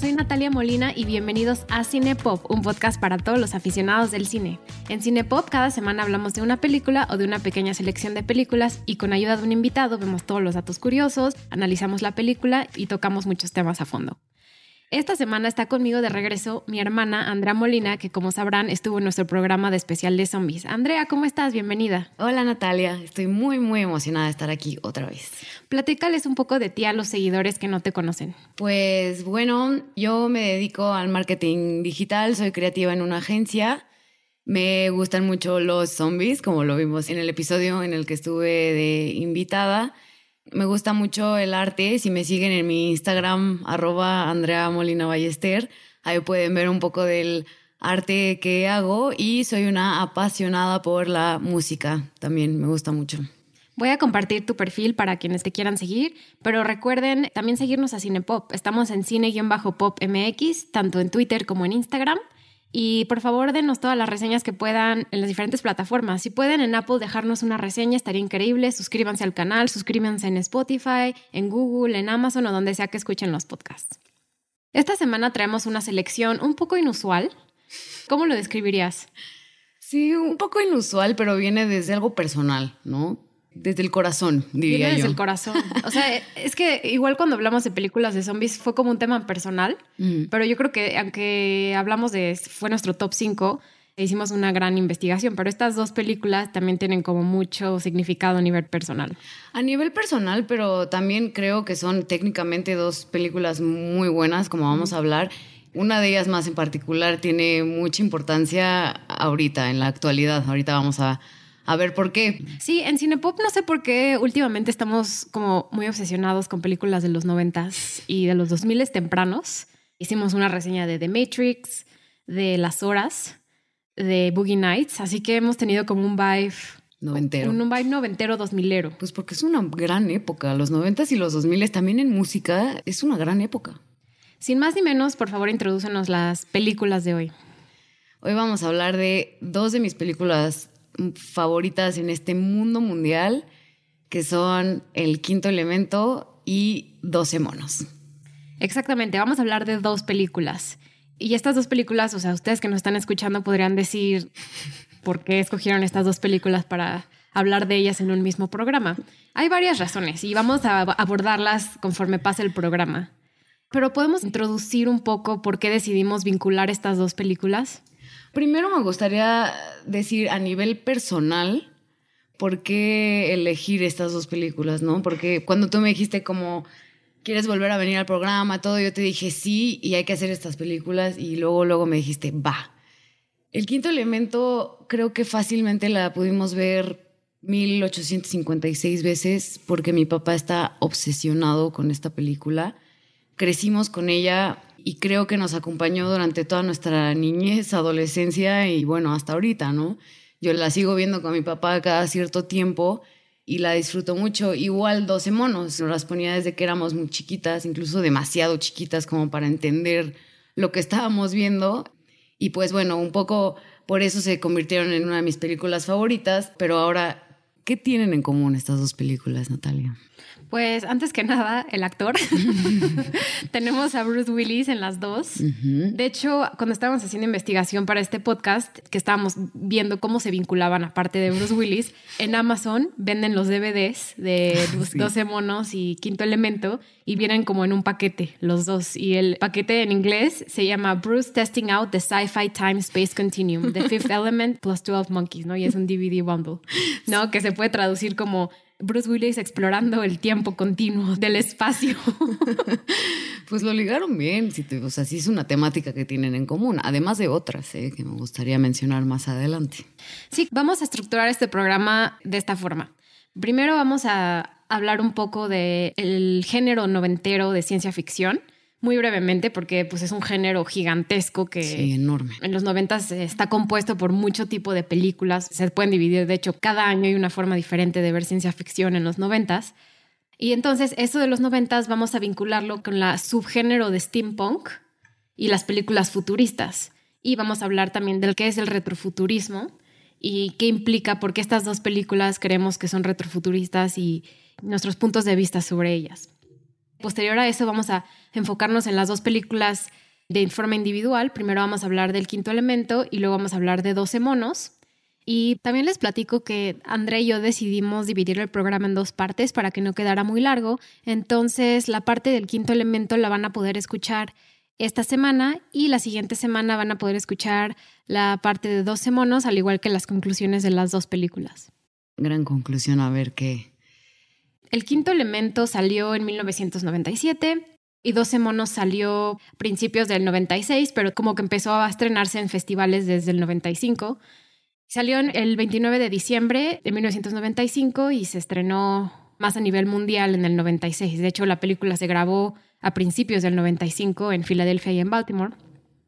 Soy Natalia Molina y bienvenidos a Cinepop, un podcast para todos los aficionados del cine. En Cinepop cada semana hablamos de una película o de una pequeña selección de películas y con ayuda de un invitado vemos todos los datos curiosos, analizamos la película y tocamos muchos temas a fondo. Esta semana está conmigo de regreso mi hermana Andrea Molina, que como sabrán estuvo en nuestro programa de especial de zombies. Andrea, ¿cómo estás? Bienvenida. Hola Natalia, estoy muy muy emocionada de estar aquí otra vez. Platícales un poco de ti a los seguidores que no te conocen. Pues bueno, yo me dedico al marketing digital, soy creativa en una agencia. Me gustan mucho los zombies, como lo vimos en el episodio en el que estuve de invitada. Me gusta mucho el arte. Si me siguen en mi Instagram, arroba Andrea Molina Ballester, ahí pueden ver un poco del arte que hago y soy una apasionada por la música. También me gusta mucho. Voy a compartir tu perfil para quienes te quieran seguir, pero recuerden también seguirnos a Cinepop. Estamos en cine-pop MX, tanto en Twitter como en Instagram. Y por favor, denos todas las reseñas que puedan en las diferentes plataformas. Si pueden en Apple dejarnos una reseña, estaría increíble. Suscríbanse al canal, suscríbanse en Spotify, en Google, en Amazon o donde sea que escuchen los podcasts. Esta semana traemos una selección un poco inusual. ¿Cómo lo describirías? Sí, un poco inusual, pero viene desde algo personal, ¿no? Desde el corazón, diría Viene desde el corazón. O sea, es que igual cuando hablamos de películas de zombies fue como un tema personal, Mm. pero yo creo que aunque hablamos de, fue nuestro top 5, hicimos una gran investigación, pero estas dos películas también tienen como mucho significado a nivel personal. A nivel personal, pero también creo que son técnicamente dos películas muy buenas, como vamos a hablar. Una de ellas más en particular tiene mucha importancia ahorita, en la actualidad. Ahorita vamos a, a ver por qué. Sí, en Cinepop no sé por qué últimamente estamos como muy obsesionados con películas de los noventas y de los 2000 tempranos. Hicimos una reseña de The Matrix, de Las Horas, de Boogie Nights, así que hemos tenido como un vibe, Noventero. un, un vibe noventero, dos milero. Pues porque es una gran época. Los noventas y los dos miles también en música es una gran época. Sin más ni menos, por favor, introdúcenos las películas de hoy. Hoy vamos a hablar de dos de mis películas favoritas en este mundo mundial, que son El Quinto Elemento y Doce Monos. Exactamente, vamos a hablar de dos películas. Y estas dos películas, o sea, ustedes que nos están escuchando podrían decir por qué escogieron estas dos películas para hablar de ellas en un mismo programa. Hay varias razones y vamos a abordarlas conforme pase el programa. Pero podemos introducir un poco por qué decidimos vincular estas dos películas. Primero me gustaría decir a nivel personal por qué elegir estas dos películas, ¿no? Porque cuando tú me dijiste como quieres volver a venir al programa, todo, yo te dije sí y hay que hacer estas películas y luego luego me dijiste va. El quinto elemento creo que fácilmente la pudimos ver 1856 veces porque mi papá está obsesionado con esta película. Crecimos con ella y creo que nos acompañó durante toda nuestra niñez, adolescencia y bueno, hasta ahorita, ¿no? Yo la sigo viendo con mi papá cada cierto tiempo y la disfruto mucho. Igual 12 monos, nos las ponía desde que éramos muy chiquitas, incluso demasiado chiquitas como para entender lo que estábamos viendo. Y pues bueno, un poco por eso se convirtieron en una de mis películas favoritas, pero ahora, ¿qué tienen en común estas dos películas, Natalia? Pues antes que nada, el actor. Tenemos a Bruce Willis en las dos. De hecho, cuando estábamos haciendo investigación para este podcast, que estábamos viendo cómo se vinculaban, aparte de Bruce Willis, en Amazon venden los DVDs de Sí. 12 monos y Quinto Elemento y vienen como en un paquete, los dos. Y el paquete en inglés se llama Bruce Testing Out the Sci-Fi Time Space Continuum, The Fifth Element plus 12 Monkeys, ¿no? Y es un DVD bundle, ¿no? Que se puede traducir como Bruce Willis explorando el tiempo continuo del espacio. Pues lo ligaron bien, si te- o sea, sí es una temática que tienen en común, además de otras ¿eh? que me gustaría mencionar más adelante. Sí, vamos a estructurar este programa de esta forma. Primero vamos a hablar un poco del género noventero de ciencia ficción, muy brevemente, porque pues, es un género gigantesco que Sí, enorme. en los noventas está compuesto por mucho tipo de películas. Se pueden dividir, de hecho, cada año hay una forma diferente de ver ciencia ficción en los noventas. Y entonces, eso de los noventas vamos a vincularlo con la subgénero de steampunk y las películas futuristas. Y vamos a hablar también del qué es el retrofuturismo y qué implica, por qué estas dos películas creemos que son retrofuturistas y nuestros puntos de vista sobre ellas. Posterior a eso vamos a enfocarnos en las dos películas de forma individual. Primero vamos a hablar del quinto elemento y luego vamos a hablar de 12 monos. Y también les platico que André y yo decidimos dividir el programa en dos partes para que no quedara muy largo. Entonces, la parte del quinto elemento la van a poder escuchar esta semana y la siguiente semana van a poder escuchar la parte de 12 monos, al igual que las conclusiones de las dos películas. Gran conclusión, a ver qué. El quinto elemento salió en 1997 y 12 monos salió a principios del 96, pero como que empezó a estrenarse en festivales desde el 95. Salió el 29 de diciembre de 1995 y se estrenó más a nivel mundial en el 96. De hecho, la película se grabó a principios del 95 en Filadelfia y en Baltimore,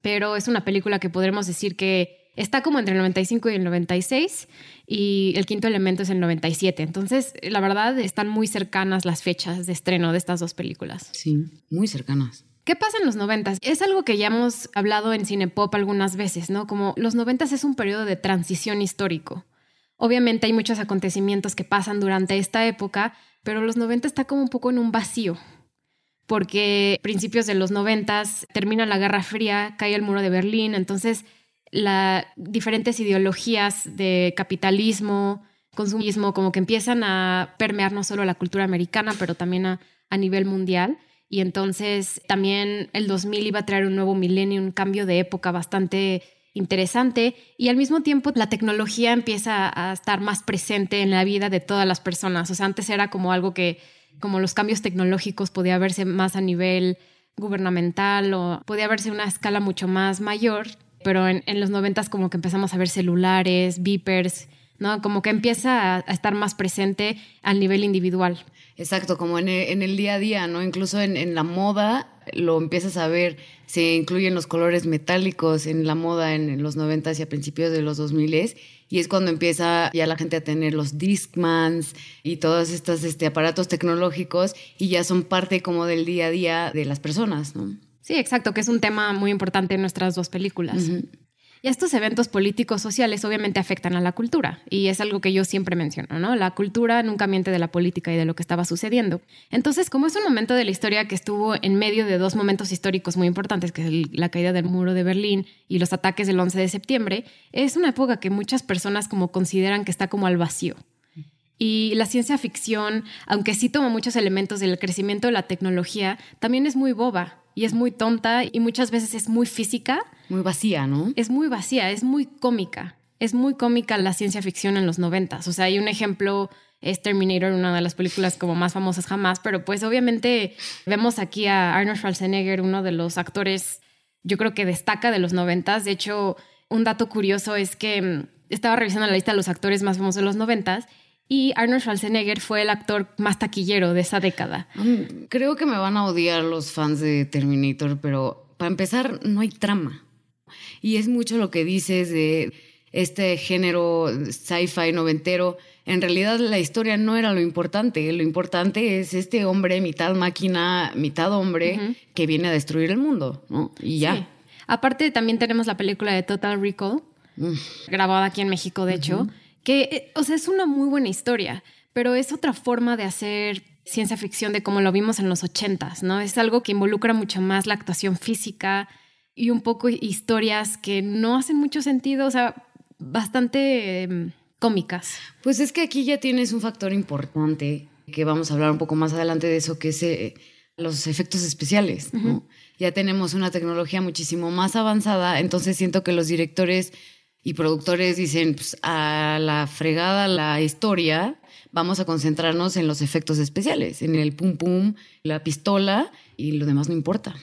pero es una película que podremos decir que está como entre el 95 y el 96 y el quinto elemento es el 97. Entonces, la verdad, están muy cercanas las fechas de estreno de estas dos películas. Sí, muy cercanas. ¿Qué pasa en los noventas? Es algo que ya hemos hablado en Cinepop algunas veces, ¿no? Como los noventas es un periodo de transición histórico. Obviamente hay muchos acontecimientos que pasan durante esta época, pero los 90 está como un poco en un vacío, porque principios de los 90 termina la Guerra Fría, cae el muro de Berlín, entonces las diferentes ideologías de capitalismo, consumismo, como que empiezan a permear no solo la cultura americana, pero también a, nivel mundial. Y entonces también el 2000 iba a traer un nuevo milenio, un cambio de época bastante interesante y al mismo tiempo la tecnología empieza a estar más presente en la vida de todas las personas. O sea, antes era como algo que, como los cambios tecnológicos podía verse más a nivel gubernamental o podía verse una escala mucho más mayor, pero en, los noventas como que empezamos a ver celulares, beepers, ¿no? Como que empieza a, estar más presente al nivel individual. Exacto, como en el, día a día, ¿no? Incluso en, en la moda lo empiezas a ver, se incluyen los colores metálicos en la moda en los 90 y a principios de los 2000 y es cuando empieza ya la gente a tener los Discmans y todos estos este, aparatos tecnológicos y ya son parte como del día a día de las personas, ¿no? Sí, exacto, que es un tema muy importante en nuestras dos películas. Y estos eventos políticos sociales obviamente afectan a la cultura y es algo que yo siempre menciono, ¿no? La cultura nunca miente de la política y de lo que estaba sucediendo. Entonces, como es un momento de la historia que estuvo en medio de dos momentos históricos muy importantes, que es la caída del muro de Berlín y los ataques del 11 de septiembre, es una época que muchas personas como consideran que está como al vacío. Y la ciencia ficción, aunque sí toma muchos elementos del crecimiento de la tecnología, también es muy boba y es muy tonta y muchas veces es muy física. Muy vacía, ¿no? Es muy vacía, es muy cómica. Es muy cómica la ciencia ficción en los noventas. O sea, hay un ejemplo, es Terminator, una de las películas como más famosas jamás, pero pues obviamente vemos aquí a Arnold Schwarzenegger, uno de los actores, yo creo que destaca de los noventas. De hecho, un dato curioso es que mm, estaba revisando la lista de los actores más famosos de los noventas y Arnold Schwarzenegger fue el actor más taquillero de esa década. Mm, creo que me van a odiar los fans de Terminator, pero para empezar, no hay trama. Y es mucho lo que dices de este género sci-fi noventero. En realidad la historia no era lo importante. Lo importante es este hombre, mitad máquina, mitad hombre, que viene a destruir el mundo, ¿no? Y ya. Aparte, también tenemos la película de Total Recall, mm. grabada aquí en México, de hecho que, eh, o sea, es una muy buena historia, pero es otra forma de hacer ciencia ficción de como lo vimos en los ochentas, ¿no? Es algo que involucra mucho más la actuación física y un poco historias que no hacen mucho sentido, o sea, bastante em, cómicas. Pues es que aquí ya tienes un factor importante, que vamos a hablar un poco más adelante de eso, que es eh, los efectos especiales, Ya tenemos una tecnología muchísimo más avanzada, entonces siento que los directores y productores dicen, pues a la fregada la historia, vamos a concentrarnos en los efectos especiales, en el pum pum, la pistola y lo demás no importa.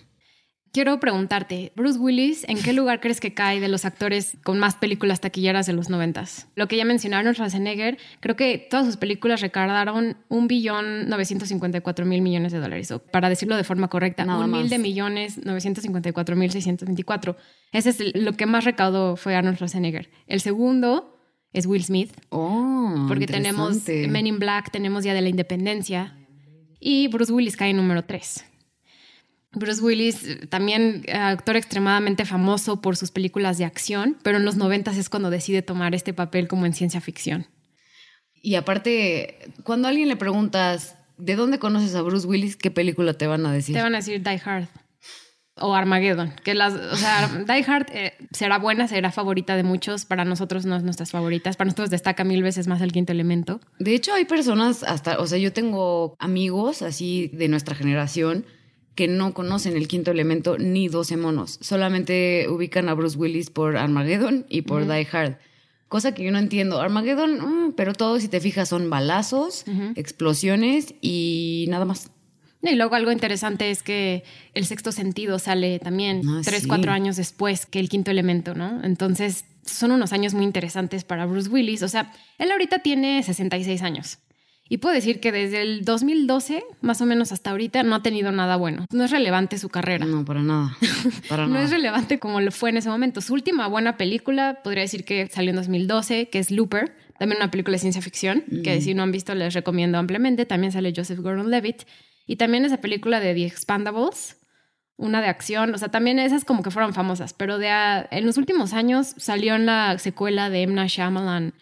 Quiero preguntarte, Bruce Willis, ¿en qué lugar crees que cae de los actores con más películas taquilleras de los noventas? Lo que ya mencionaron, Schwarzenegger, creo que todas sus películas recaudaron un billón 954 mil millones de dólares, o para decirlo de forma correcta, un mil de millones 954 mil 624. Ese es lo que más recaudó fue Arnold Schwarzenegger. El segundo es Will Smith. Oh, porque tenemos Men in Black, tenemos Día de la Independencia. Y Bruce Willis cae en número tres. Bruce Willis, también eh, actor extremadamente famoso por sus películas de acción, pero en los noventas es cuando decide tomar este papel como en ciencia ficción. Y aparte, cuando a alguien le preguntas ¿de dónde conoces a Bruce Willis? ¿Qué película te van a decir? Te van a decir Die Hard o Armageddon, que las, o sea, Die Hard eh, será buena, será favorita de muchos, para nosotros no es nuestras favoritas, para nosotros destaca mil veces más el quinto elemento. De hecho, hay personas hasta, o sea, yo tengo amigos así de nuestra generación que no conocen el quinto elemento ni 12 monos, solamente ubican a Bruce Willis por Armageddon y por Die Hard. Cosa que yo no entiendo. Armageddon, mm, pero todo, si te fijas, son balazos, explosiones y nada más. Y luego algo interesante es que el sexto sentido sale también Ah, tres, sí. cuatro años después que el quinto elemento, ¿no? Entonces son unos años muy interesantes para Bruce Willis. O sea, él ahorita tiene 66 años. Y puedo decir que desde el 2012, más o menos hasta ahorita, no ha tenido nada bueno. No es relevante su carrera. No, para nada. Para No nada. es relevante como lo fue en ese momento. Su última buena película, podría decir que salió en 2012, que es Looper, también una película de ciencia ficción, que si no han visto les recomiendo ampliamente. También sale Joseph Gordon-Levitt. Y también esa película de The Expandables, una de acción. O sea, también esas como que fueron famosas. Pero de a- en los últimos años salió en la secuela de Emma Shyamalan,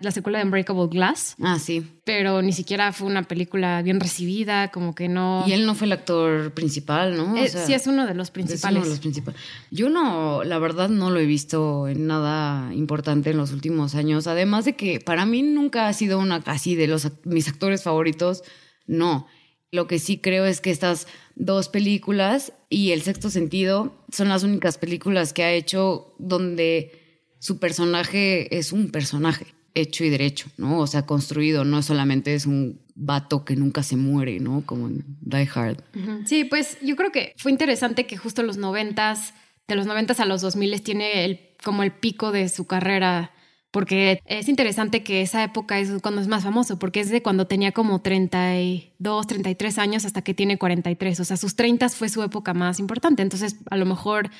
la secuela de Unbreakable Glass. Ah, sí. Pero ni siquiera fue una película bien recibida, como que no... Y él no fue el actor principal, ¿no? O Eh, sea, sí, es uno de los es principales. uno de los principales. Yo no, la verdad no lo he visto en nada importante en los últimos años. Además de que para mí nunca ha sido una así de los mis actores favoritos. No. Lo que sí creo es que estas dos películas y El Sexto Sentido son las únicas películas que ha hecho donde su personaje es un personaje hecho y derecho, ¿no? O sea, construido, no solamente es un vato que nunca se muere, ¿no? Como en Die Hard. Sí, pues yo creo que fue interesante que justo los noventas, de los noventas a los dos miles tiene como el pico de su carrera, porque es interesante que esa época es cuando es más famoso, porque es de cuando tenía como 32, 33 años hasta que tiene 43, o sea, sus 30 fue su época más importante, entonces a lo mejor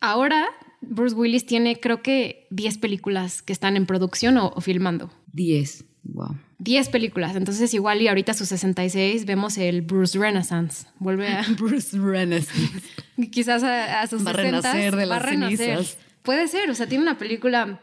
ahora Bruce Willis tiene creo que 10 películas que están en producción o, o filmando. 10. Wow. 10 películas, entonces igual y ahorita a sus 66 vemos el Bruce Renaissance, vuelve a... Bruce Renaissance. Quizás a, a sus Va a 60s renacer de va las renacer. cenizas. Puede ser, o sea, tiene una película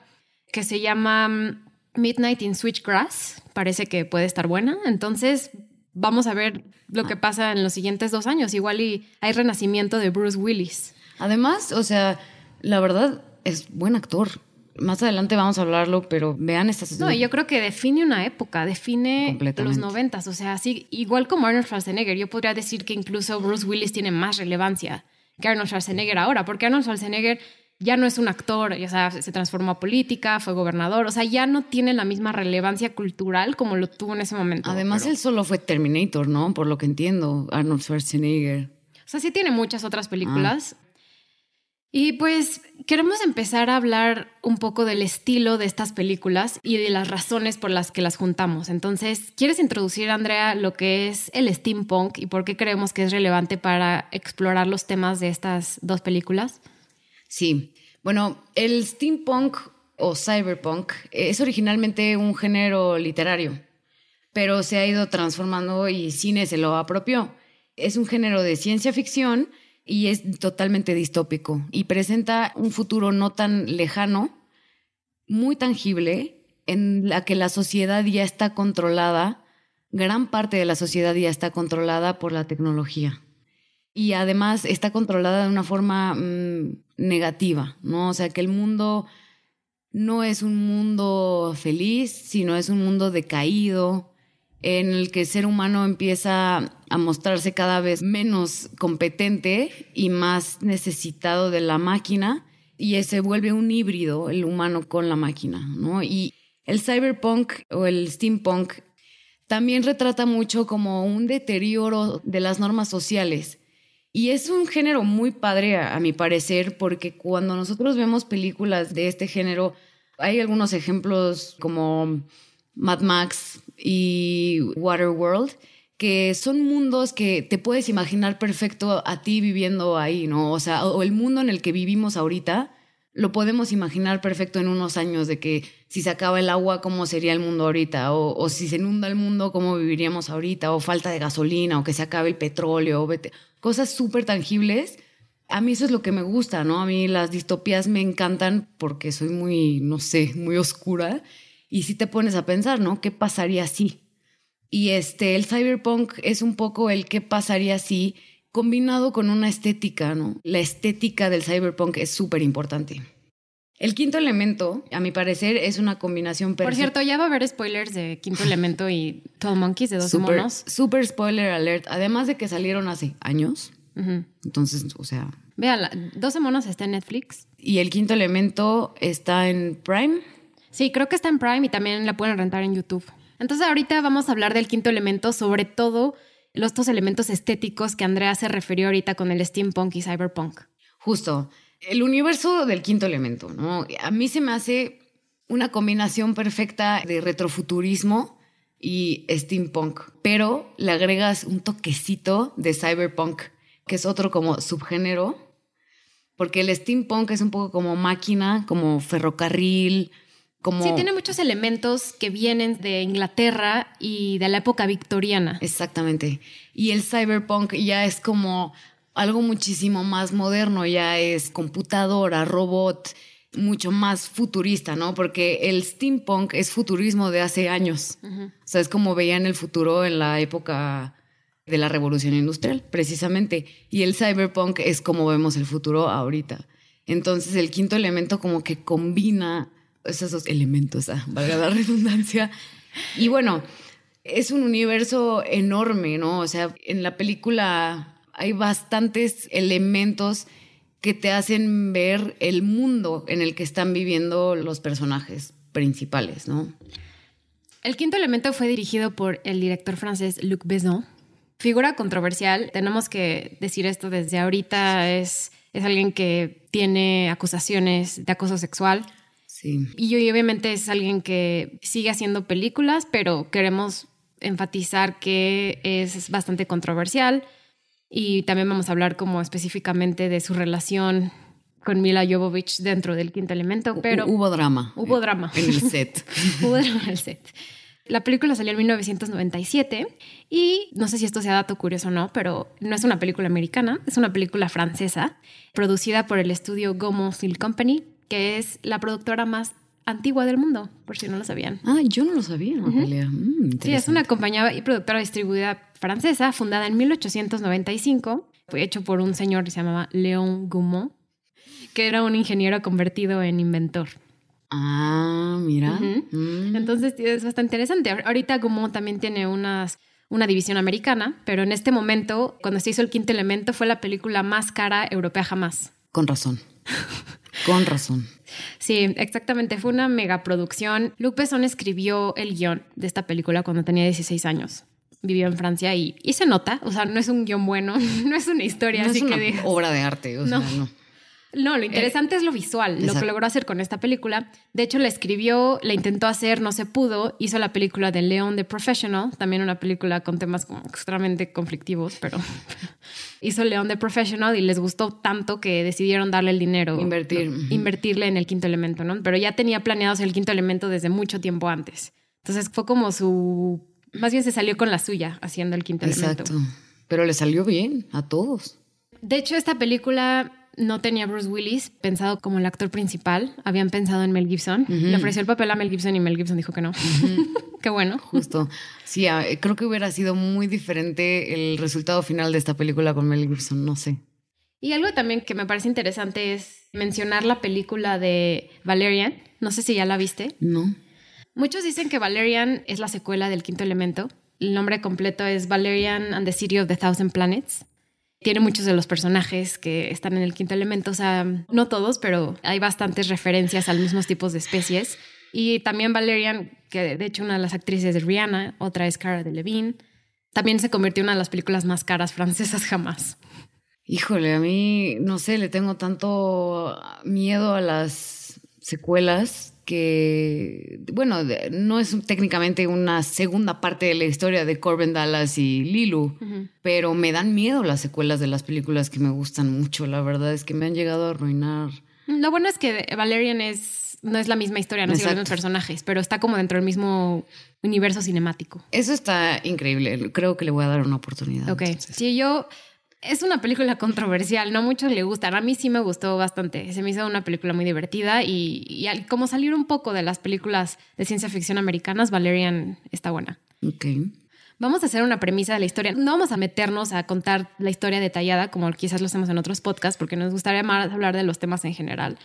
que se llama mm, Midnight in Switchgrass. Parece que puede estar buena. Entonces, vamos a ver lo que pasa en los siguientes dos años. Igual y hay renacimiento de Bruce Willis. Además, o sea, la verdad es buen actor. Más adelante vamos a hablarlo, pero vean estas. No, yo creo que define una época, define los noventas. O sea, así, igual como Arnold Schwarzenegger, yo podría decir que incluso Bruce Willis tiene más relevancia que Arnold Schwarzenegger ahora, porque Arnold Schwarzenegger ya no es un actor, o sea, se transformó a política, fue gobernador, o sea, ya no tiene la misma relevancia cultural como lo tuvo en ese momento. Además, Pero- él solo fue Terminator, ¿no? Por lo que entiendo, Arnold Schwarzenegger. O sea, sí tiene muchas otras películas. Y pues queremos empezar a hablar un poco del estilo de estas películas y de las razones por las que las juntamos. Entonces, ¿quieres introducir, Andrea, lo que es el steampunk y por qué creemos que es relevante para explorar los temas de estas dos películas? Sí. Bueno, el steampunk o cyberpunk es originalmente un género literario, pero se ha ido transformando y cine se lo apropió. Es un género de ciencia ficción y es totalmente distópico y presenta un futuro no tan lejano, muy tangible, en la que la sociedad ya está controlada, gran parte de la sociedad ya está controlada por la tecnología y además está controlada de una forma mm, negativa, ¿no? O sea, que el mundo no es un mundo feliz, sino es un mundo decaído, en el que el ser humano empieza a mostrarse cada vez menos competente y más necesitado de la máquina, y se vuelve un híbrido el humano con la máquina, ¿no? Y el cyberpunk o el steampunk también retrata mucho como un deterioro de las normas sociales. Y es un género muy padre, a, a mi parecer, porque cuando nosotros vemos películas de este género, hay algunos ejemplos como Mad Max y Waterworld, que son mundos que te puedes imaginar perfecto a ti viviendo ahí, ¿no? O sea, o el mundo en el que vivimos ahorita, lo podemos imaginar perfecto en unos años de que si se acaba el agua, cómo sería el mundo ahorita, o, si se inunda el mundo, cómo viviríamos ahorita, o falta de gasolina, o que se acabe el petróleo, o vete- cosas súper tangibles. A mí eso es lo que me gusta, ¿no? A mí las distopías me encantan porque soy muy, no sé, muy oscura. Y si te pones a pensar, ¿no? ¿Qué pasaría si? Y este, el cyberpunk es un poco el qué pasaría si combinado con una estética, ¿no? La estética del cyberpunk es súper importante. El quinto elemento, a mi parecer, es una combinación perfecta. Por cierto, ya va a haber spoilers de Quinto Elemento y 12 Monkeys de 12 super, monos. Super spoiler alert. Además de que salieron hace años. Entonces, o sea. Vean, 12 monos está en Netflix. Y el quinto elemento está en Prime. Sí, creo que está en Prime y también la pueden rentar en YouTube. Entonces, ahorita vamos a hablar del quinto elemento, sobre todo los dos elementos estéticos que Andrea se refirió ahorita con el steampunk y cyberpunk. Justo el universo del quinto elemento, ¿no? A mí se me hace una combinación perfecta de retrofuturismo y steampunk, pero le agregas un toquecito de cyberpunk, que es otro como subgénero, porque el steampunk es un poco como máquina, como ferrocarril, como... Sí, tiene muchos elementos que vienen de Inglaterra y de la época victoriana. Exactamente. Y el cyberpunk ya es como algo muchísimo más moderno, ya es computadora, robot, mucho más futurista, ¿no? Porque el steampunk es futurismo de hace años. O sea, es como veían el futuro en la época de la revolución industrial, precisamente. Y el cyberpunk es como vemos el futuro ahorita. Entonces, el quinto elemento como que combina esos dos elementos, ah, valga la redundancia. Y bueno, es un universo enorme, ¿no? O sea, en la película hay bastantes elementos que te hacen ver el mundo en el que están viviendo los personajes principales, ¿no? El quinto elemento fue dirigido por el director francés Luc Besson. Figura controversial, tenemos que decir esto desde ahorita, es, es alguien que tiene acusaciones de acoso sexual. Sí. Y obviamente es alguien que sigue haciendo películas, pero queremos enfatizar que es bastante controversial y también vamos a hablar como específicamente de su relación con Mila Jovovich dentro del quinto elemento, pero... Hubo drama. Hubo drama. En el set. hubo drama en el set. La película salió en 1997 y no sé si esto sea dato curioso o no, pero no es una película americana, es una película francesa producida por el estudio Gaumont Film Company, que es la productora más antigua del mundo, por si no lo sabían. Ah, yo no lo sabía, mm, sí, es una compañía y productora distribuida francesa, fundada en 1895, fue hecho por un señor que se llamaba Léon Gaumont, que era un ingeniero convertido en inventor. Ah, mira. Mm. Entonces es bastante interesante. Ahorita Gaumont también tiene unas, una división americana, pero en este momento, cuando se hizo el quinto elemento, fue la película más cara europea jamás. Con razón. Con razón. Sí, exactamente. Fue una megaproducción. Luc Besson escribió el guion de esta película cuando tenía 16 años. Vivió en Francia y, y se nota. O sea, no es un guion bueno, no es una historia. No así es una que obra de arte. O no. Sea, no. No, lo interesante es lo visual, lo que logró hacer con esta película. De hecho, la escribió, la intentó hacer, no se pudo. Hizo la película de Leon the Professional, también una película con temas como extremadamente conflictivos, pero hizo Leon the Professional y les gustó tanto que decidieron darle el dinero. Invertir. Invertirle en el quinto elemento, ¿no? Pero ya tenía planeado el quinto elemento desde mucho tiempo antes. Entonces fue como su... Más bien se salió con la suya haciendo el quinto elemento. Exacto. Pero le salió bien a todos. De hecho, esta película no tenía Bruce Willis pensado como el actor principal. Habían pensado en Mel Gibson. Le ofreció el papel a Mel Gibson y Mel Gibson dijo que no. Qué bueno. Justo. Sí, ah, creo que hubiera sido muy diferente el resultado final de esta película con Mel Gibson. No sé. Y algo también que me parece interesante es mencionar la película de Valerian. No sé si ya la viste. No. Muchos dicen que Valerian es la secuela del quinto elemento. El nombre completo es Valerian and the City of the Thousand Planets tiene muchos de los personajes que están en el quinto elemento, o sea, no todos, pero hay bastantes referencias a los mismos tipos de especies. Y también Valerian, que de hecho una de las actrices es Rihanna, otra es Cara Delevingne, también se convirtió en una de las películas más caras francesas jamás. Híjole, a mí, no sé, le tengo tanto miedo a las secuelas que, bueno, no es técnicamente una segunda parte de la historia de Corbin Dallas y Lilu, pero me dan miedo las secuelas de las películas que me gustan mucho. La verdad es que me han llegado a arruinar. Lo bueno es que Valerian es, no es la misma historia, no son los mismos personajes, pero está como dentro del mismo universo cinemático. Eso está increíble. Creo que le voy a dar una oportunidad. Ok. Sí, yo es una película controversial, no a muchos le gustan. A mí sí me gustó bastante. Se me hizo una película muy divertida y, como salir un poco de las películas de ciencia ficción americanas, Valerian está buena. Ok. Vamos a hacer una premisa de la historia. No vamos a meternos a contar la historia detallada como quizás lo hacemos en otros podcasts, porque nos gustaría más hablar de los temas en general.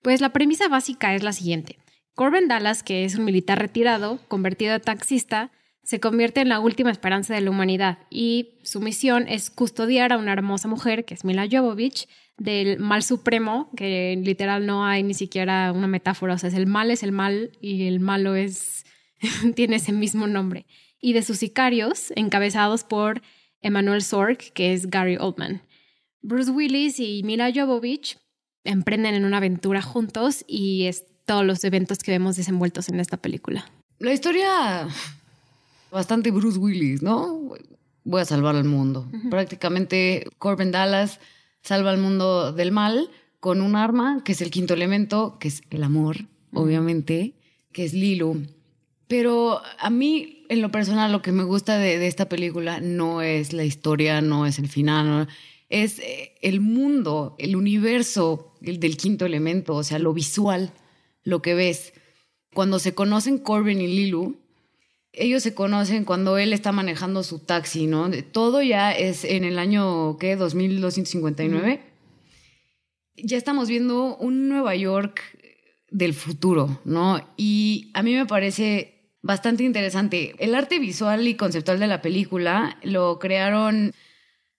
Pues la premisa básica es la siguiente. Corbin Dallas, que es un militar retirado, convertido a taxista, se convierte en la última esperanza de la humanidad y su misión es custodiar a una hermosa mujer, que es Mila Jovovich, del mal supremo, que literal no hay ni siquiera una metáfora, o sea, es el mal es el mal y el malo es tiene ese mismo nombre, y de sus sicarios encabezados por Emmanuel Sorg, que es Gary Oldman. Bruce Willis y Mila Jovovich emprenden en una aventura juntos y es todos los eventos que vemos desenvueltos en esta película. La historia bastante Bruce Willis, ¿no? Voy a salvar al mundo. Prácticamente Corbin Dallas salva al mundo del mal con un arma, que es el quinto elemento, que es el amor, obviamente, que es Lilu. Pero a mí, en lo personal, lo que me gusta de, esta película no es la historia, no es el final, es eh, el mundo, el universo el del quinto elemento, o sea, lo visual, lo que ves. Cuando se conocen Corbin y Lilu, ellos se conocen cuando él está manejando su taxi, ¿no? Todo ya es en el año, ¿qué? 2259. Ya estamos viendo un Nueva York del futuro, ¿no? Y a mí me parece bastante interesante. El arte visual y conceptual de la película lo crearon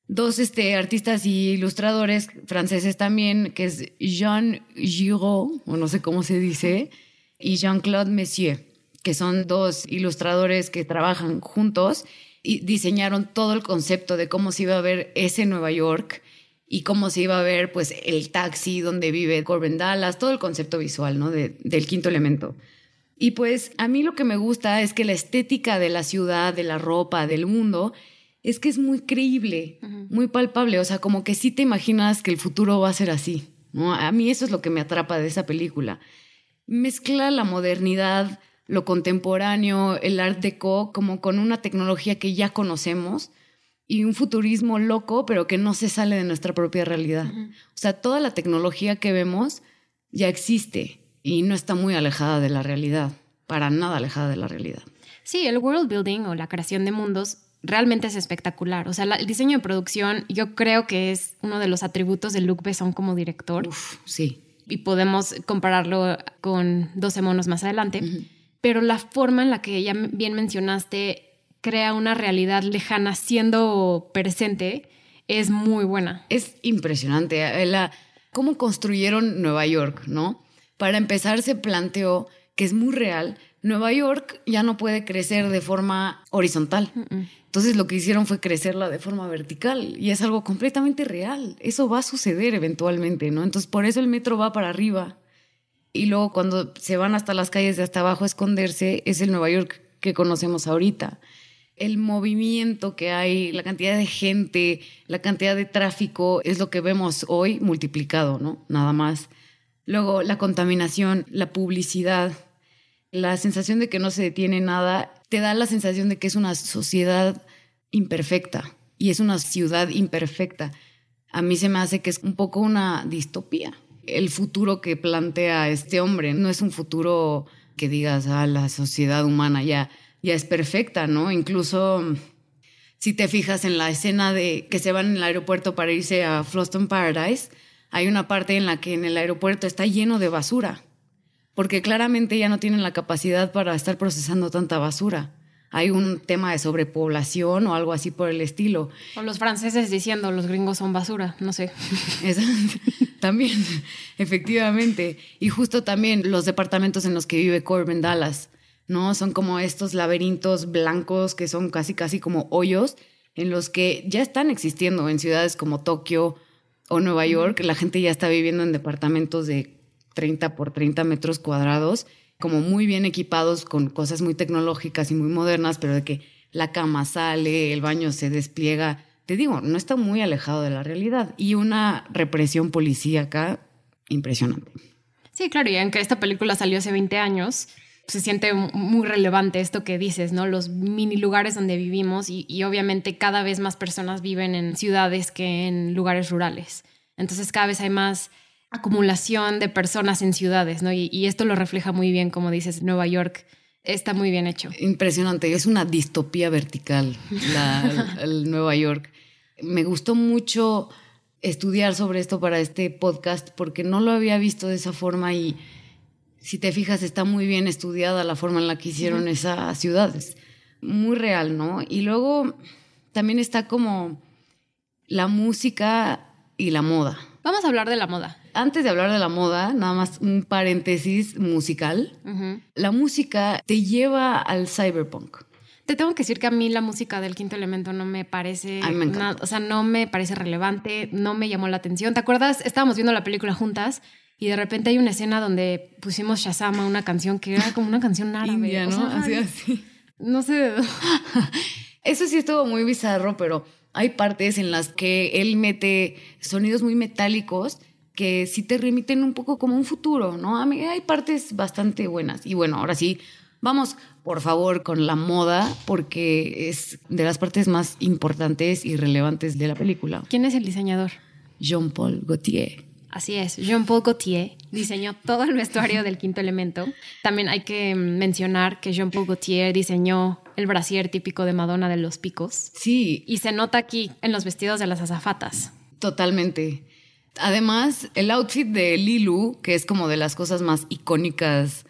dos este, artistas y ilustradores franceses también, que es Jean Giraud, o no sé cómo se dice, y Jean-Claude Messier que son dos ilustradores que trabajan juntos y diseñaron todo el concepto de cómo se iba a ver ese Nueva York y cómo se iba a ver pues el taxi donde vive Corbin Dallas, todo el concepto visual, ¿no? del quinto elemento. Y pues a mí lo que me gusta es que la estética de la ciudad, de la ropa, del mundo, es que es muy creíble, muy palpable, o sea, como que sí te imaginas que el futuro va a ser así, ¿no? A mí eso es lo que me atrapa de esa película. Mezcla la modernidad lo contemporáneo, el art deco, como con una tecnología que ya conocemos y un futurismo loco, pero que no se sale de nuestra propia realidad. O sea, toda la tecnología que vemos ya existe y no está muy alejada de la realidad, para nada alejada de la realidad. Sí, el world building o la creación de mundos realmente es espectacular. O sea, el diseño de producción yo creo que es uno de los atributos de Luc Besson como director. sí. Y podemos compararlo con 12 monos más adelante pero la forma en la que ya bien mencionaste crea una realidad lejana siendo presente es muy buena. Es impresionante eh, la, cómo construyeron Nueva York, ¿no? Para empezar se planteó que es muy real. Nueva York ya no puede crecer de forma horizontal. Entonces lo que hicieron fue crecerla de forma vertical y es algo completamente real. Eso va a suceder eventualmente, ¿no? Entonces por eso el metro va para arriba y luego cuando se van hasta las calles de hasta abajo a esconderse, es el Nueva York que conocemos ahorita. El movimiento que hay, la cantidad de gente, la cantidad de tráfico, es lo que vemos hoy multiplicado, ¿no? Nada más. Luego la contaminación, la publicidad, la sensación de que no se detiene nada, te da la sensación de que es una sociedad imperfecta y es una ciudad imperfecta. A mí se me hace que es un poco una distopía el futuro que plantea este hombre. No es un futuro que digas, ah, la sociedad humana ya, ya es perfecta, ¿no? Incluso si te fijas en la escena de que se van en el aeropuerto para irse a Floston Paradise, hay una parte en la que en el aeropuerto está lleno de basura, porque claramente ya no tienen la capacidad para estar procesando tanta basura hay un tema de sobrepoblación o algo así por el estilo. O los franceses diciendo los gringos son basura, no sé. también, efectivamente. Y justo también los departamentos en los que vive Corbin Dallas, ¿no? Son como estos laberintos blancos que son casi, casi como hoyos en los que ya están existiendo en ciudades como Tokio o Nueva York. La gente ya está viviendo en departamentos de 30 por 30 metros cuadrados como muy bien equipados con cosas muy tecnológicas y muy modernas, pero de que la cama sale, el baño se despliega. Te digo, no está muy alejado de la realidad. Y una represión policíaca impresionante. Sí, claro, y aunque esta película salió hace 20 años, se siente muy relevante esto que dices, ¿no? Los mini lugares donde vivimos y, y, obviamente cada vez más personas viven en ciudades que en lugares rurales. Entonces cada vez hay más acumulación de personas en ciudades, ¿no? Y, esto lo refleja muy bien, como dices, Nueva York Está muy bien hecho. Impresionante, es una distopía vertical, la, el Nueva York. Me gustó mucho estudiar sobre esto para este podcast porque no lo había visto de esa forma y si te fijas está muy bien estudiada la forma en la que hicieron esa ciudad. Es muy real, ¿no? Y luego también está como la música y la moda. Vamos a hablar de la moda. Antes de hablar de la moda, nada más un paréntesis musical. La música te lleva al cyberpunk. Te tengo que decir que a mí la música del quinto elemento no me parece. A mí me nada- o sea, no me parece relevante, no me llamó la atención. ¿Te acuerdas? Estábamos viendo la película juntas y de repente hay una escena donde pusimos Shazam a una canción que era como una canción árabe. India, O ¿no? sea, así, así. No sé. de- Eso sí estuvo muy bizarro, pero hay partes en las que él mete sonidos muy metálicos que sí te remiten un poco como un futuro, ¿no? A mí hay partes bastante buenas. Y bueno, ahora sí, vamos por favor con la moda porque es de las partes más importantes y relevantes de la película. ¿Quién es el diseñador? Jean-Paul Gaultier. Así es, Jean-Paul Gaultier diseñó todo el vestuario del quinto elemento. También hay que mencionar que Jean-Paul Gaultier diseñó el brasier típico de Madonna de los picos. Sí, Y se nota aquí en los vestidos de las azafatas. Totalmente. Además, el outfit de Lilu, que es como de las cosas más icónicas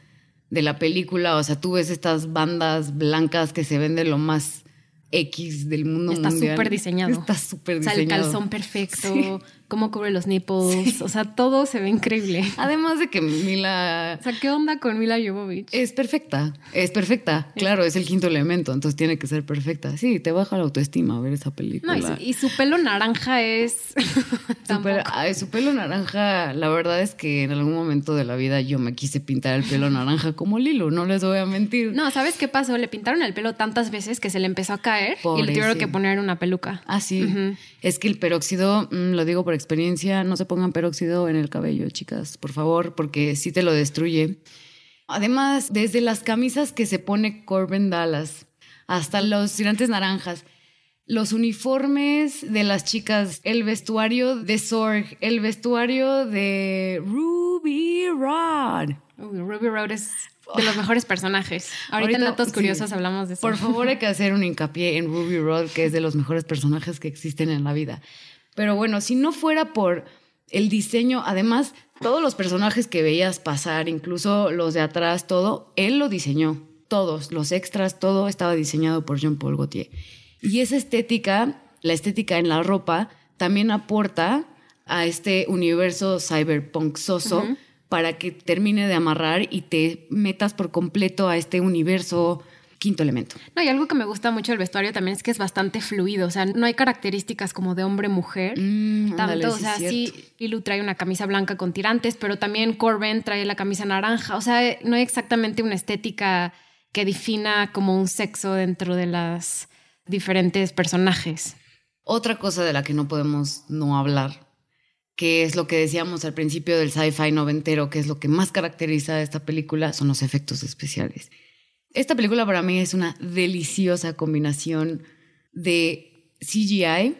de la película, o sea, tú ves estas bandas blancas que se ven de lo más X del mundo Está mundial. súper diseñado. Está súper O sea, el diseñado. calzón perfecto, Sí. Cómo cubre los nipples, o sea, todo se ve increíble. Además de que Mila O sea, ¿qué onda con Mila Jovovich? es perfecta, es perfecta. Claro, es el quinto elemento, entonces tiene que ser perfecta. Sí, te baja la autoestima ver esa No, película. y, su- y su pelo naranja es... Su pelo, ay, su pelo naranja, la verdad es que en algún momento de la vida yo me quise pintar el pelo naranja como Lilo, no les voy a mentir. No, ¿sabes qué pasó? Le pintaron el pelo tantas veces que se le empezó a caer y le tuvieron sí. que poner una peluca. Ah, sí. Es que el peróxido, mm, lo digo por experiencia, no se pongan peróxido en el cabello, chicas, por favor, porque sí te lo destruye. Además, desde las camisas que se pone Corbin Dallas hasta los tirantes naranjas, los uniformes de las chicas, el vestuario de Sorg, el vestuario de Ruby Rod. Uy, Ruby Road es de los mejores personajes. Ahorita, en Datos sí. Curiosos hablamos de eso. Por favor, hay que hacer un hincapié en Ruby Rod, que es de los mejores personajes que existen en la vida. Pero bueno, si no fuera por el diseño, además, todos los personajes que veías pasar, incluso los de atrás, todo, él lo diseñó. Todos, los extras, todo estaba diseñado por Jean-Paul Gaultier. Y esa estética, la estética en la ropa, también aporta a este universo cyberpunk soso para que termine de amarrar y te metas por completo a este universo quinto elemento. No, y algo que me gusta mucho del vestuario también es que es bastante fluido. O sea, no hay características como de hombre-mujer. Mm, Tanto, o sea, sí. Lilu trae una camisa blanca con tirantes, pero también Corbin trae la camisa naranja. O sea, no hay exactamente una estética que defina como un sexo dentro de las diferentes personajes. Otra cosa de la que no podemos no hablar, que es lo que decíamos al principio del sci-fi noventero, que es lo que más caracteriza a esta película, son los efectos especiales. Esta película para mí es una deliciosa combinación de CGI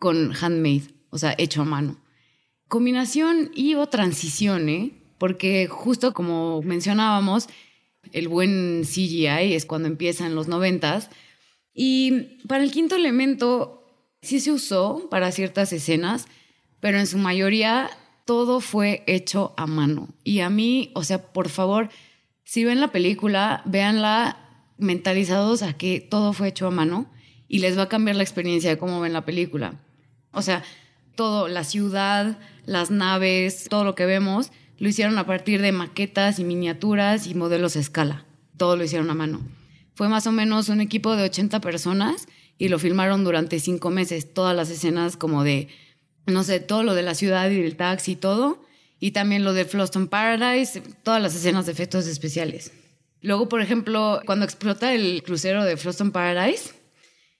con handmade, o sea, hecho a mano. Combinación y o transición, ¿eh? Porque justo como mencionábamos, el buen CGI es cuando empieza en los noventas. Y para el quinto elemento sí se usó para ciertas escenas, pero en su mayoría todo fue hecho a mano. Y a mí, o sea, por favor, si ven la película, véanla mentalizados a que todo fue hecho a mano y les va a cambiar la experiencia de cómo ven la película. O sea, todo, la ciudad, las naves, todo lo que vemos, lo hicieron a partir de maquetas y miniaturas y modelos a escala. Todo lo hicieron a mano. Fue más o menos un equipo de 80 personas y lo filmaron durante cinco meses, todas las escenas como de, no sé, todo lo de la ciudad y del taxi y todo, y también lo de Floston Paradise, todas las escenas de efectos especiales. Luego, por ejemplo, cuando explota el crucero de Floston Paradise,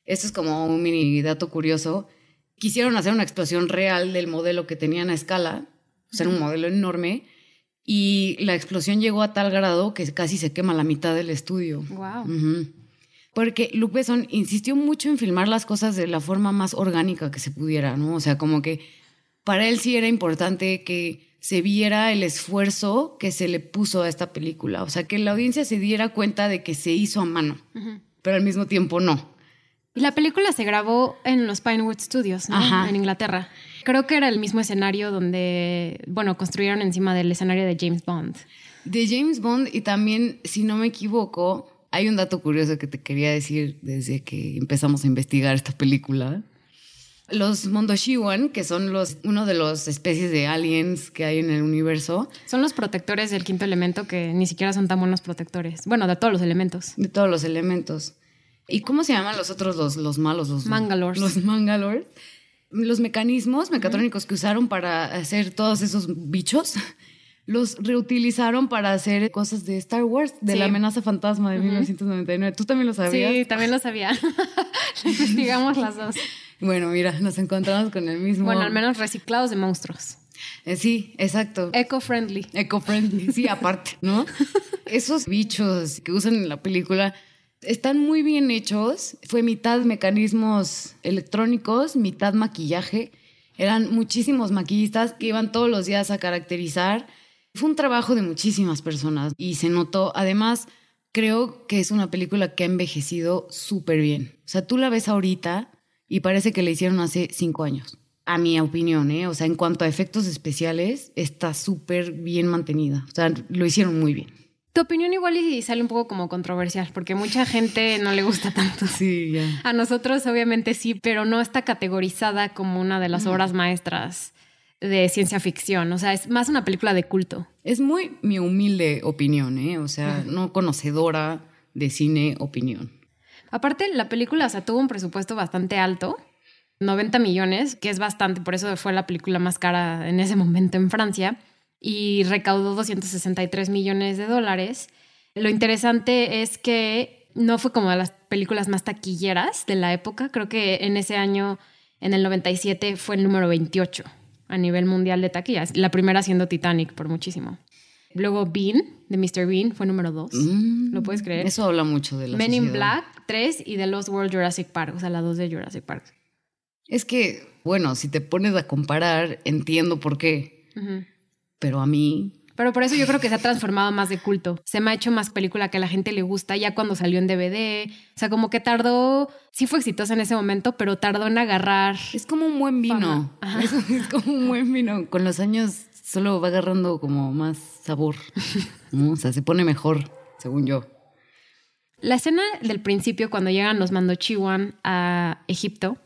esto es como un mini dato curioso, quisieron hacer una explosión real del modelo que tenían a escala, o sea, era un modelo enorme, y la explosión llegó a tal grado que casi se quema la mitad del estudio. Wow. Porque Luc Besson insistió mucho en filmar las cosas de la forma más orgánica que se pudiera, ¿no? O sea, como que para él sí era importante que se viera el esfuerzo que se le puso a esta película. O sea, que la audiencia se diera cuenta de que se hizo a mano, pero al mismo tiempo no. Y la película se grabó en los Pinewood Studios, ¿no? En Inglaterra. Creo que era el mismo escenario donde, bueno, construyeron encima del escenario de James Bond. De James Bond y también, si no me equivoco, hay un dato curioso que te quería decir desde que empezamos a investigar esta película. Los Mondoshiwan, que son los, uno de las especies de aliens que hay en el universo. Son los protectores del quinto elemento que ni siquiera son tan buenos protectores. Bueno, de todos los elementos. De todos los elementos. ¿Y cómo se llaman los otros, los, los malos? Los Mangalores. Los Mangalores. Los mecanismos mecatrónicos que usaron para hacer todos esos bichos los reutilizaron para hacer cosas de Star Wars, de la amenaza fantasma de 1999. ¿Tú también lo sabías? Sí, también lo sabía. investigamos las dos. Bueno, mira, nos encontramos con el mismo. Bueno, al menos reciclados de monstruos. Eh, sí, exacto. Eco-friendly. Eco-friendly, sí, aparte, ¿no? Esos bichos que usan en la película están muy bien hechos. Fue mitad mecanismos electrónicos, mitad maquillaje. Eran muchísimos maquillistas que iban todos los días a caracterizar. Fue un trabajo de muchísimas personas y se notó. Además, creo que es una película que ha envejecido súper bien. O sea, tú la ves ahorita y parece que la hicieron hace cinco años. A mi opinión, ¿eh? O sea, en cuanto a efectos especiales, está súper bien mantenida. O sea, lo hicieron muy bien. Tu opinión igual y sale un poco como controversial, porque mucha gente no le gusta tanto. Sí, ya. A nosotros obviamente sí, pero no está categorizada como una de las obras maestras de ciencia ficción. O sea, es más una película de culto. Es muy mi humilde opinión, ¿eh? O sea, no conocedora de cine opinión. Aparte, la película, tuvo un presupuesto bastante alto. 90 millones, que es bastante, por eso fue la película más cara en ese momento en Francia y recaudó 263 millones de dólares. Lo interesante es que no fue como de las películas más taquilleras de la época. Creo que en ese año, en el 97, fue el número 28 a nivel mundial de taquillas. La primera siendo Titanic por muchísimo. Luego Bean, de Mr. Bean, fue número 2. Mm, ¿Lo puedes creer? Eso habla mucho de la Men in Black, 3 y The Lost World Jurassic Park, o sea, la 2 de Jurassic Park. Es que, bueno, si te pones a comparar, entiendo por qué pero a mí... Pero por eso yo creo que se ha transformado más de culto. Se me ha hecho más película que a la gente le gusta ya cuando salió en DVD. O sea, como que tardó, sí fue exitosa en ese momento, pero tardó en agarrar. Es como un buen vino. Es, es, como un buen vino. Con los años solo va agarrando como más sabor. O sea, se pone mejor, según yo. La escena del principio, cuando llegan los Mandochiwan a Egipto,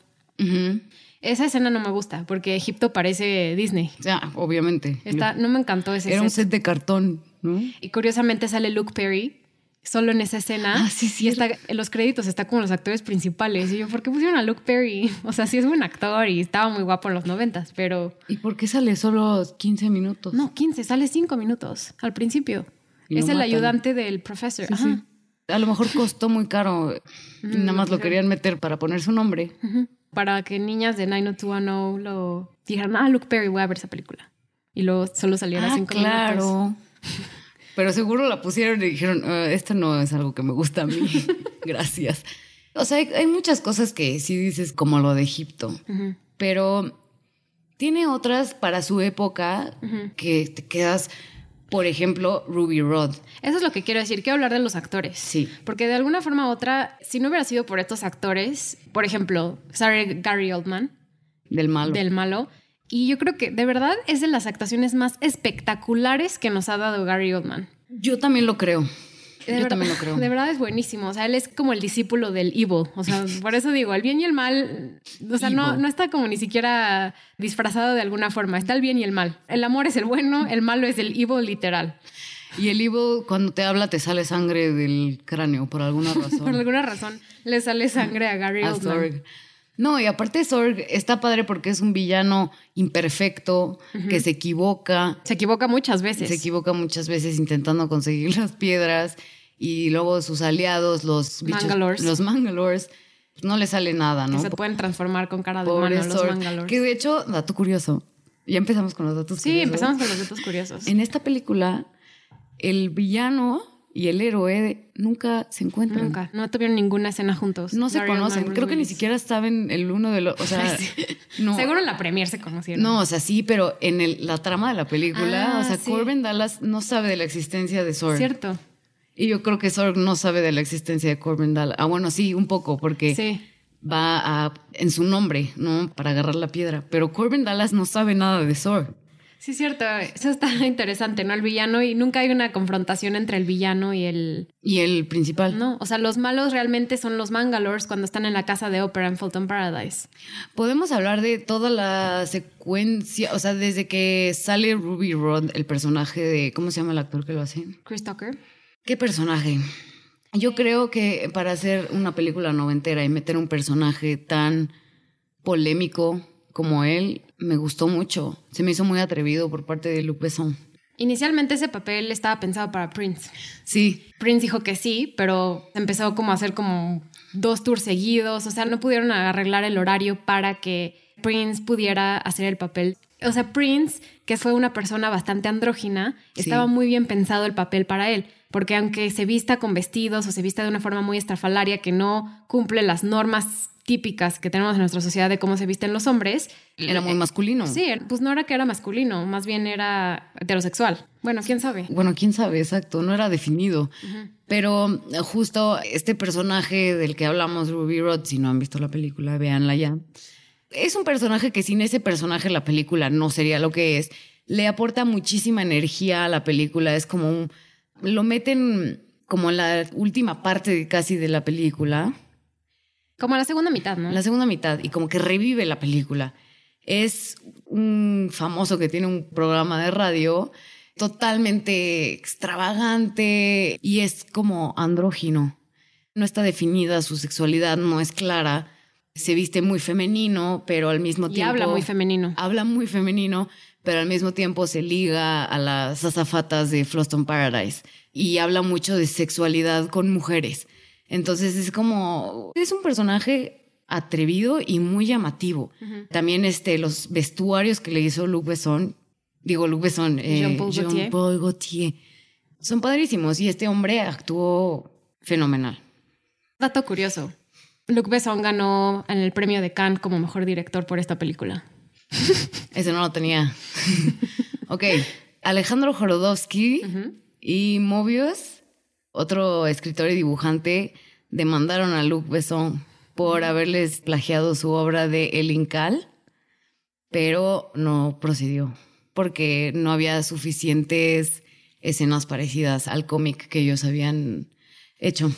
esa escena no me gusta porque Egipto parece Disney. Ya, obviamente. no me encantó ese Era un set de cartón, ¿no? Y curiosamente sale Luke Perry solo en esa escena. Ah, sí, sí. Y está, en los créditos está como los actores principales. Y yo, ¿por qué pusieron a Luke Perry? O sea, sí es buen actor y estaba muy guapo en los noventas, pero... ¿Y por qué sale solo 15 minutos? No, 15, sale 5 minutos al principio. Es el ayudante del profesor. A lo mejor costó muy caro. y nada más lo querían meter para poner su nombre para que niñas de 90210 lo dijeran, ah, Luke Perry, voy a ver esa película. Y luego solo saliera ah, cinco claro. Pero seguro la pusieron y dijeron, ah, esto no es algo que me gusta a mí. Gracias. O sea, hay, muchas cosas que sí dices, como lo de Egipto, pero tiene otras para su época que te quedas por ejemplo, Ruby Rod. Eso es lo que quiero decir, quiero hablar de los actores. Sí. Porque de alguna forma u otra, si no hubiera sido por estos actores, por ejemplo, Sorry, Gary Oldman. Del malo. Del malo. Y yo creo que de verdad es de las actuaciones más espectaculares que nos ha dado Gary Oldman. Yo también lo creo. Yo también lo creo. De verdad es buenísimo. O sea, él es como el discípulo del evil. O sea, por eso digo, el bien y el mal, o sea, no, no está como ni siquiera disfrazado de alguna forma. Está el bien y el mal. El amor es el bueno, el malo es el evil literal. Y el evil, cuando te habla, te sale sangre del cráneo por alguna razón. por alguna razón le sale sangre a Gary Oldman. No, y aparte Sorg está padre porque es un villano imperfecto, que se equivoca. Se equivoca muchas veces. Se equivoca muchas veces intentando conseguir las piedras y luego sus aliados, los Mangalores. los Mangalores, no le sale nada, ¿no? Que se pueden transformar con cara de humano los Mangalores. Que de hecho, dato curioso, ya empezamos con los datos curiosos. Sí, empezamos con los datos curiosos. En esta película, el villano y el héroe nunca se encuentran. Nunca. No tuvieron ninguna escena juntos. No se conocen. Creo que ni siquiera saben el uno de los. O sea, no. Seguro en la premier se conocieron. No, o sea, sí, pero en el- la trama de la película, Ah, o sea, sí. Corbin Dallas no sabe de la existencia de Sorg. Cierto. Y yo creo que Sorg no sabe de la existencia de Corbin Dallas. Ah, bueno, sí, un poco, porque Sí. va a, en su nombre, ¿no? Para agarrar la piedra. Pero Corbin Dallas no sabe nada de Sorg. Sí, cierto. Eso está interesante, ¿no? El villano y nunca hay una confrontación entre el villano y el... Y el principal. No, o sea, los malos realmente son los Mangalores cuando están en la casa de ópera en Fulton Paradise. Podemos hablar de toda la secuencia, o sea, desde que sale Ruby Rod, el personaje de, ¿cómo se llama el actor que lo hace? Chris Tucker. ¿Qué personaje? Yo creo que para hacer una película noventera y meter un personaje tan polémico como él, me gustó mucho. Se me hizo muy atrevido por parte de Besson. Inicialmente ese papel estaba pensado para Prince. Sí, Prince dijo que sí, pero empezó como a hacer como dos tours seguidos, o sea, no pudieron arreglar el horario para que Prince pudiera hacer el papel. O sea, Prince, que fue una persona bastante andrógina, Sí. estaba muy bien pensado el papel para él, porque aunque se vista con vestidos o se vista de una forma muy estrafalaria que no cumple las normas típicas que tenemos en nuestra sociedad de cómo se visten los hombres, era muy masculino. Sí, pues no era que era masculino, más bien era heterosexual. Bueno, quién sabe. Bueno, quién sabe, exacto, no era definido. Pero eh, justo este personaje del que hablamos, Ruby Rod, si no han visto la película, véanla ya. Es un personaje que sin ese personaje la película no sería lo que es. Le aporta muchísima energía a la película. Es como un. Lo meten como en la última parte casi de la película. Como la segunda mitad, ¿no? La segunda mitad y como que revive la película. Es un famoso que tiene un programa de radio totalmente extravagante y es como andrógino. No está definida su sexualidad, no es clara. Se viste muy femenino, pero al mismo y tiempo habla muy femenino. habla muy femenino, pero al mismo tiempo se liga a las azafatas de Floston Paradise y habla mucho de sexualidad con mujeres. Entonces es como, es un personaje atrevido y muy llamativo. También este, los vestuarios que le hizo Luc Besson, digo Luc Besson, eh, Jean-Paul Gaultier. Jean-Paul Gaultier, son padrísimos y este hombre actuó fenomenal. Dato curioso. Luc Besson ganó en el premio de Cannes como mejor director por esta película. Ese no lo tenía. ok, Alejandro Jorodowski y Mobius, otro escritor y dibujante, demandaron a Luc Besson por haberles plagiado su obra de El Incal, pero no procedió porque no había suficientes escenas parecidas al cómic que ellos habían hecho.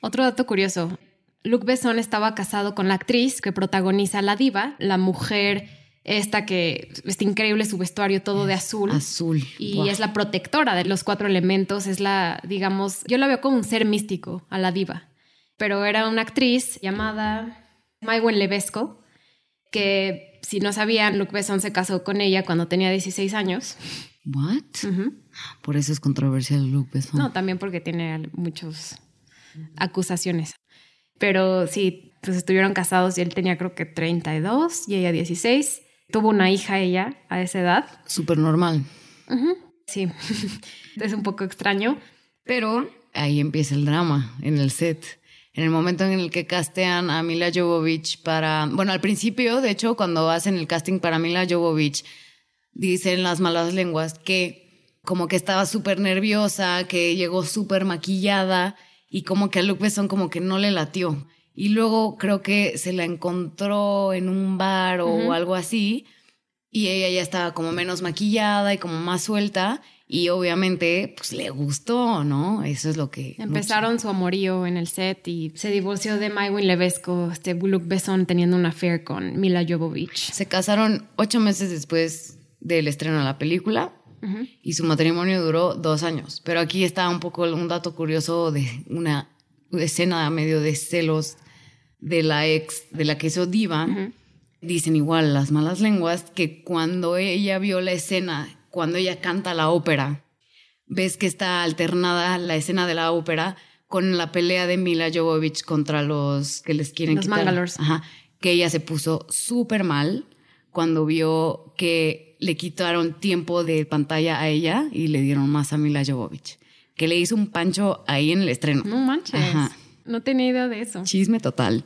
Otro dato curioso. Luc Besson estaba casado con la actriz que protagoniza La Diva, la mujer esta que está increíble su vestuario todo de azul. Azul. Y es la protectora de los cuatro elementos, es la, digamos, yo la veo como un ser místico a la diva, pero era una actriz llamada Maywin Levesco, que si no sabían, Luc Besson se casó con ella cuando tenía 16 años. What? Por eso es controversial Luc Besson. No, también porque tiene muchas acusaciones. Pero sí, pues estuvieron casados y él tenía creo que 32 y ella 16. Tuvo una hija ella a esa edad. Súper normal. Sí, es un poco extraño. Pero ahí empieza el drama en el set. En el momento en el que castean a Mila Jovovich para. Bueno, al principio, de hecho, cuando hacen el casting para Mila Jovovich, dicen las malas lenguas que como que estaba súper nerviosa, que llegó súper maquillada y como que a Luke Besson como que no le latió. Y luego creo que se la encontró en un bar o algo así y ella ya estaba como menos maquillada y como más suelta y obviamente pues le gustó, ¿no? Eso es lo que... Empezaron su amorío en el set y se divorció de Maywin Levesco, este Luke Besson teniendo una affair con Mila Jovovich. Se casaron ocho meses después del estreno de la película y su matrimonio duró dos años. Pero aquí está un poco un dato curioso de una escena medio de celos de la ex, de la que hizo Diva. Dicen igual las malas lenguas que cuando ella vio la escena, cuando ella canta la ópera, ves que está alternada la escena de la ópera con la pelea de Mila Jovovich contra los que les quieren Los quitar. Mangalores. Ajá, que ella se puso súper mal cuando vio que le quitaron tiempo de pantalla a ella y le dieron más a Mila Jovovich. Que le hizo un pancho ahí en el estreno. No manches. Ajá. No tenía idea de eso. Chisme total.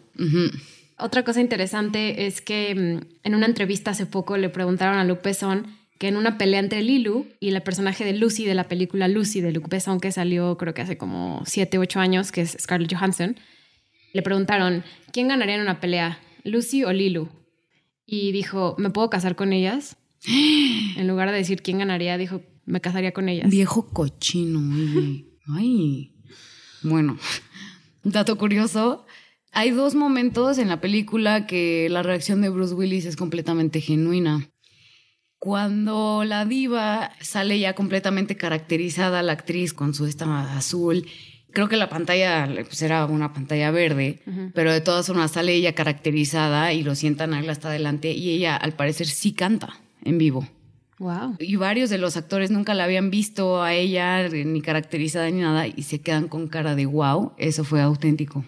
Otra cosa interesante es que mm, en una entrevista hace poco le preguntaron a Luc Besson que en una pelea entre Lilu y el personaje de Lucy de la película Lucy de Luc Besson que salió creo que hace como 7 u 8 años, que es Scarlett Johansson, le preguntaron, ¿quién ganaría en una pelea, Lucy o Lilu? Y dijo, ¿me puedo casar con ellas? En lugar de decir quién ganaría, dijo, me casaría con ellas. Viejo cochino, oye. Ay. Bueno, dato curioso. Hay dos momentos en la película que la reacción de Bruce Willis es completamente genuina. Cuando la diva sale ya completamente caracterizada, la actriz con su esta azul, creo que la pantalla pues, era una pantalla verde, pero de todas formas sale ella caracterizada y lo sientan a él hasta adelante y ella al parecer sí canta en vivo. Wow. Y varios de los actores nunca la habían visto a ella ni caracterizada ni nada y se quedan con cara de wow, eso fue auténtico.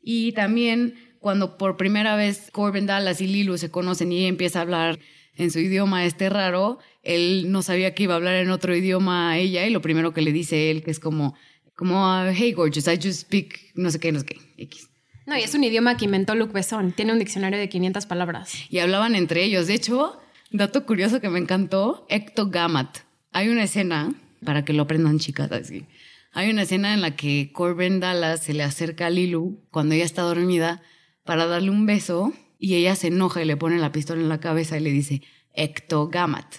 Y también cuando por primera vez Corbin Dallas y Lilu se conocen y ella empieza a hablar en su idioma este raro, él no sabía que iba a hablar en otro idioma a ella y lo primero que le dice él que es como como ah, hey gorgeous, I just speak no sé qué, no sé qué, X. No, y es un idioma que inventó Luc Besson. Tiene un diccionario de 500 palabras. Y hablaban entre ellos. De hecho, dato curioso que me encantó, ectogamat. Hay una escena, para que lo aprendan chicas así, hay una escena en la que Corbin Dallas se le acerca a Lilu cuando ella está dormida para darle un beso y ella se enoja y le pone la pistola en la cabeza y le dice ectogamat.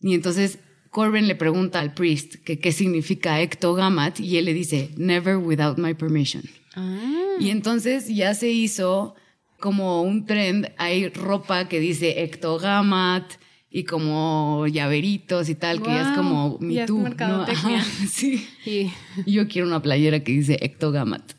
Y entonces Corbin le pregunta al priest que qué significa ectogamat y él le dice never without my permission. Ah. Y entonces ya se hizo como un trend, hay ropa que dice ectogamat y como llaveritos y tal, que ya es como es too. ¿no? Ajá, sí. Y Yo quiero una playera que dice ectogamat.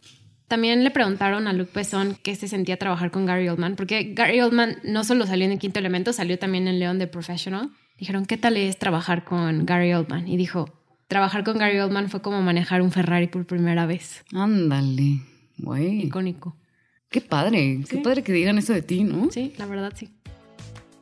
también le preguntaron a Luc Besson qué se sentía trabajar con Gary Oldman, porque Gary Oldman no solo salió en el quinto elemento, salió también en León de Professional. Dijeron, ¿qué tal es trabajar con Gary Oldman? Y dijo, trabajar con Gary Oldman fue como manejar un Ferrari por primera vez. Ándale, güey. Icónico. Qué padre, qué padre que digan eso de ti, ¿no? Sí, la verdad sí.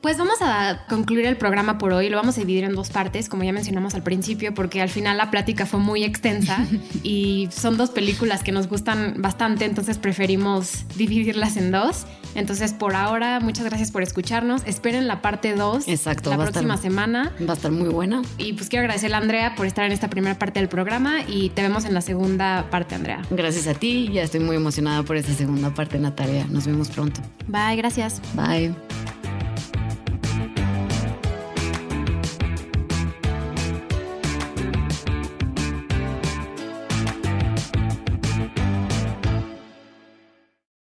Pues vamos a concluir el programa por hoy. Lo vamos a dividir en dos partes, como ya mencionamos al principio, porque al final la plática fue muy extensa y son dos películas que nos gustan bastante, entonces preferimos dividirlas en dos. Entonces, por ahora, muchas gracias por escucharnos. Esperen la parte 2 Exacto, la estar- próxima semana. Va a estar muy buena. Y pues quiero agradecerle a Andrea por estar en esta primera parte del programa y te vemos en la segunda parte, Andrea. Gracias a ti, ya estoy muy emocionada por esta segunda parte, Natalia. Nos vemos pronto. Bye, gracias. Bye.